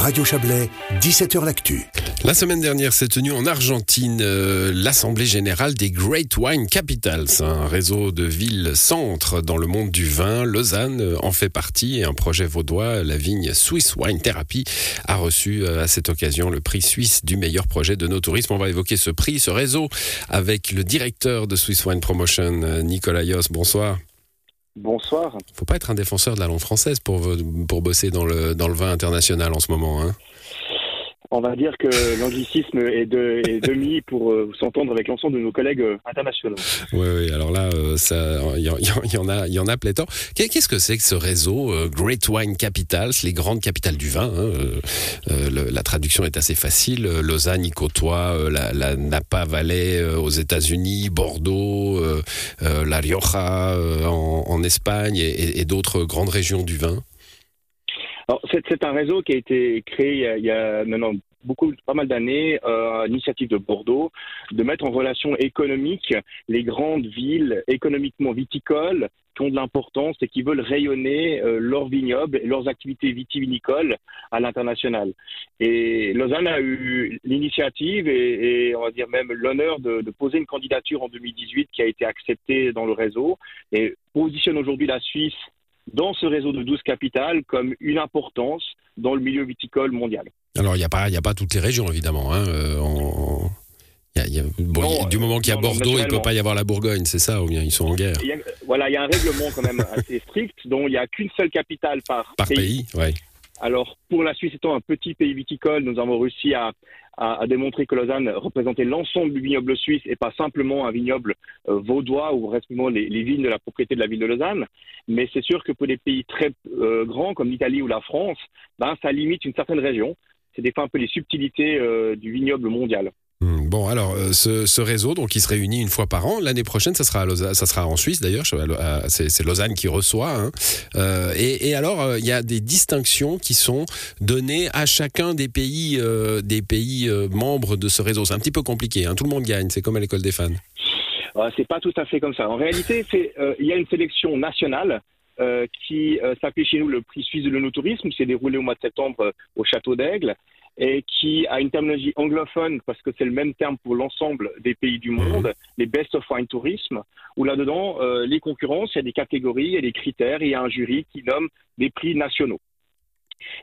Radio Chablais, 17h L'Actu. La semaine dernière s'est tenue en Argentine euh, l'Assemblée générale des Great Wine Capitals, un réseau de villes-centres dans le monde du vin. Lausanne euh, en fait partie et un projet vaudois, la vigne Swiss Wine Therapy, a reçu euh, à cette occasion le prix suisse du meilleur projet de nos tourismes. On va évoquer ce prix, ce réseau, avec le directeur de Swiss Wine Promotion, Nicolas Yos. Bonsoir. Bonsoir. Faut pas être un défenseur de la langue française pour, pour bosser dans le, dans le vin international en ce moment. Hein on va dire que l'anglicisme est, de, demi pour euh, s'entendre avec l'ensemble de nos collègues euh, internationaux. Oui, oui. Alors là, euh, il y, en a, il y en a pléthore. Qu'est-ce que c'est que ce réseau Great Wine Capitals, les grandes capitales du vin hein, La traduction est assez facile. Lausanne y côtoie la, Napa Valley aux États-Unis, Bordeaux, la Rioja en, Espagne et d'autres grandes régions du vin c'est un réseau qui a été créé il y a, maintenant beaucoup, pas mal d'années, euh, initiative de Bordeaux, de mettre en relation économique les grandes villes économiquement viticoles qui ont de l'importance et qui veulent rayonner euh, leurs vignobles et leurs activités vitivinicoles à l'international. Et Lausanne a eu l'initiative et, on va dire même l'honneur de, poser une candidature en 2018 qui a été acceptée dans le réseau et positionne aujourd'hui la Suisse dans ce réseau de 12 capitales comme une importance dans le milieu viticole mondial. Alors, il n'y a, pas, a pas toutes les régions, évidemment. Hein, du moment qu'il y a Bordeaux, il ne peut pas y avoir la Bourgogne, c'est ça, ou bien ils sont en guerre Voilà, il y a un règlement quand même assez strict, dont il n'y a qu'une seule capitale par, par pays. pays Alors, pour la Suisse étant un petit pays viticole, nous avons réussi à, a, démontré que Lausanne représentait l'ensemble du vignoble suisse et pas simplement un vignoble euh, vaudois ou respectivement les, les, vignes de la propriété de la ville de Lausanne. Mais c'est sûr que pour des pays très euh, grands comme l'Italie ou la France, ben, ça limite une certaine région. C'est des fois un peu les subtilités euh, du vignoble mondial. Hmm, bon, alors euh, ce, réseau, donc, qui se réunit une fois par an, l'année prochaine, ça sera, ça sera en Suisse d'ailleurs. C'est Lausanne qui reçoit. Hein. Euh, et, alors, euh, il y a des distinctions qui sont données à chacun des pays, des pays membres de ce réseau. C'est un petit peu compliqué. Hein. Tout le monde gagne. C'est comme à l'école des fans. c'est pas tout à fait comme ça. En réalité, il y a une sélection nationale qui s'appelle chez nous le prix suisse de l'onotourisme, qui s'est déroulé au mois de septembre au Château d'Aigle et qui a une terminologie anglophone parce que c'est le même terme pour l'ensemble des pays du monde, les Best of Wine Tourism, où là-dedans, euh, les concurrences, il y a des catégories, il y a des critères, et il y a un jury qui nomme des prix nationaux.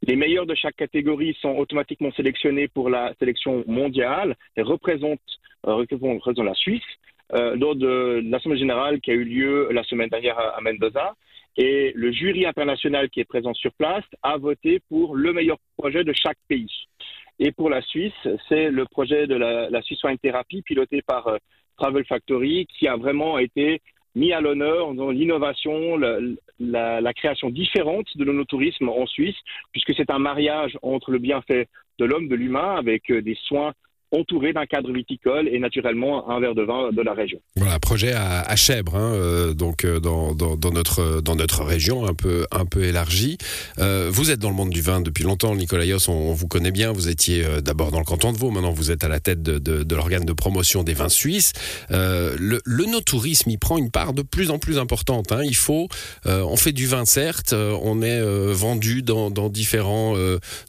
Les meilleurs de chaque catégorie sont automatiquement sélectionnés pour la sélection mondiale et représentent, euh, représentent la Suisse euh, lors de l'Assemblée générale qui a eu lieu la semaine dernière à, Mendoza. Et le jury international qui est présent sur place a voté pour le meilleur projet de chaque pays. Et pour la Suisse, c'est le projet de la, Swiss Wine Therapy piloté par euh, Travel Factory qui a vraiment été mis à l'honneur dans l'innovation, la, création différente de l'onotourisme en Suisse, puisque c'est un mariage entre le bienfait de l'homme, de l'humain, avec euh, des soins entouré d'un cadre viticole et naturellement un verre de vin de la région. Voilà, projet à, à hein, euh, donc euh, dans, dans, notre dans notre région un peu un peu élargie. Euh, vous êtes dans le monde du vin depuis longtemps, Nicolas on, on vous connaît bien. Vous étiez d'abord dans le canton de Vaud, maintenant vous êtes à la tête de, de, de l'organe de promotion des vins suisses. le, le no-tourisme, il prend une part de plus en plus importante. Hein. Il faut, on fait du vin certes, on est vendu dans, dans différents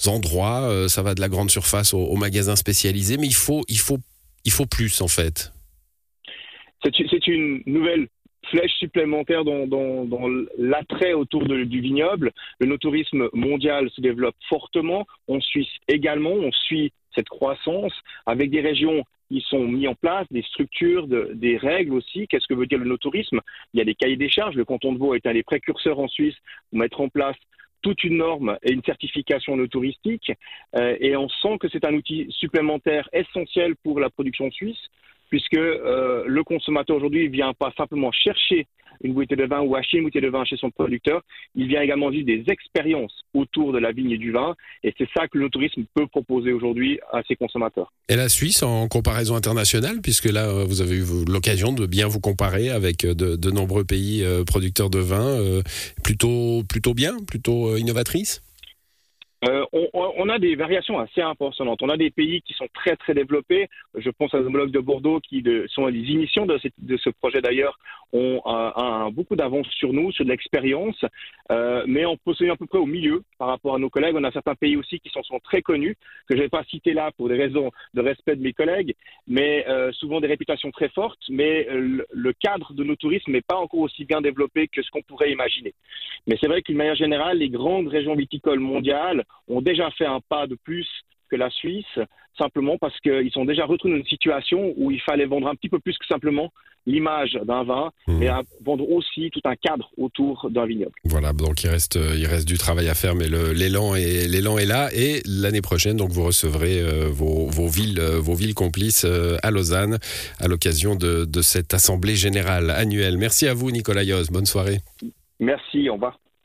endroits. ça va de la grande surface au, au magasin spécialisé, mais il faut, il faut, il faut plus en fait. C'est une nouvelle flèche supplémentaire dans, l'attrait autour du vignoble. Le no-tourisme mondial se développe fortement. On suit également, on suit cette croissance avec des régions qui sont mises en place, des structures, des règles aussi. Qu'est-ce que veut dire le no-tourisme Il y a des cahiers des charges. Le canton de Vaud est un des précurseurs en Suisse pour mettre en place toute une norme et une certification no touristique. Euh, et on sent que c'est un outil supplémentaire essentiel pour la production suisse, puisque euh, le consommateur aujourd'hui ne vient pas simplement chercher une bouteille de vin ou acheter une bouteille de vin chez son producteur, il vient également vivre des expériences autour de la vigne et du vin. Et c'est ça que le tourisme peut proposer aujourd'hui à ses consommateurs. Et la Suisse en comparaison internationale, puisque là, euh, vous avez eu l'occasion de bien vous comparer avec euh, de, nombreux pays producteurs de vin, plutôt, plutôt bien, plutôt innovatrice euh, on, a des variations assez importantes. On a des pays qui sont très très développés. Je pense à homologues de Bordeaux qui sont les initiants de, ce projet d'ailleurs ont un, beaucoup d'avance sur nous, sur de l'expérience, euh, mais on peut se à peu près au milieu par rapport à nos collègues. On a certains pays aussi qui sont, très connus, que je ne vais pas citer là pour des raisons de respect de mes collègues, mais euh, souvent des réputations très fortes, mais le cadre de nos tourismes n'est pas encore aussi bien développé que ce qu'on pourrait imaginer. Mais c'est vrai qu'une manière générale, les grandes régions viticoles mondiales ont déjà fait un pas de plus que la Suisse, simplement parce qu'ils sont déjà retrouvés dans une situation où il fallait vendre un petit peu plus que simplement l'image d'un vin, mmh. mais vendre aussi tout un cadre autour d'un vignoble. Voilà, donc il reste, il reste du travail à faire, mais l'élan est, l'élan est là. Et l'année prochaine, donc vous recevrez euh, vos, villes, euh, vos villes complices euh, à Lausanne à l'occasion de, de, cette assemblée générale annuelle. Merci à vous, Nicolas Yos. Bonne soirée. Merci, au revoir.